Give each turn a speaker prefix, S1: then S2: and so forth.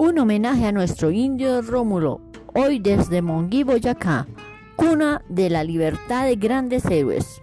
S1: Un homenaje a nuestro indio Rómulo, hoy desde Monguí, Boyacá, cuna de la libertad de grandes héroes.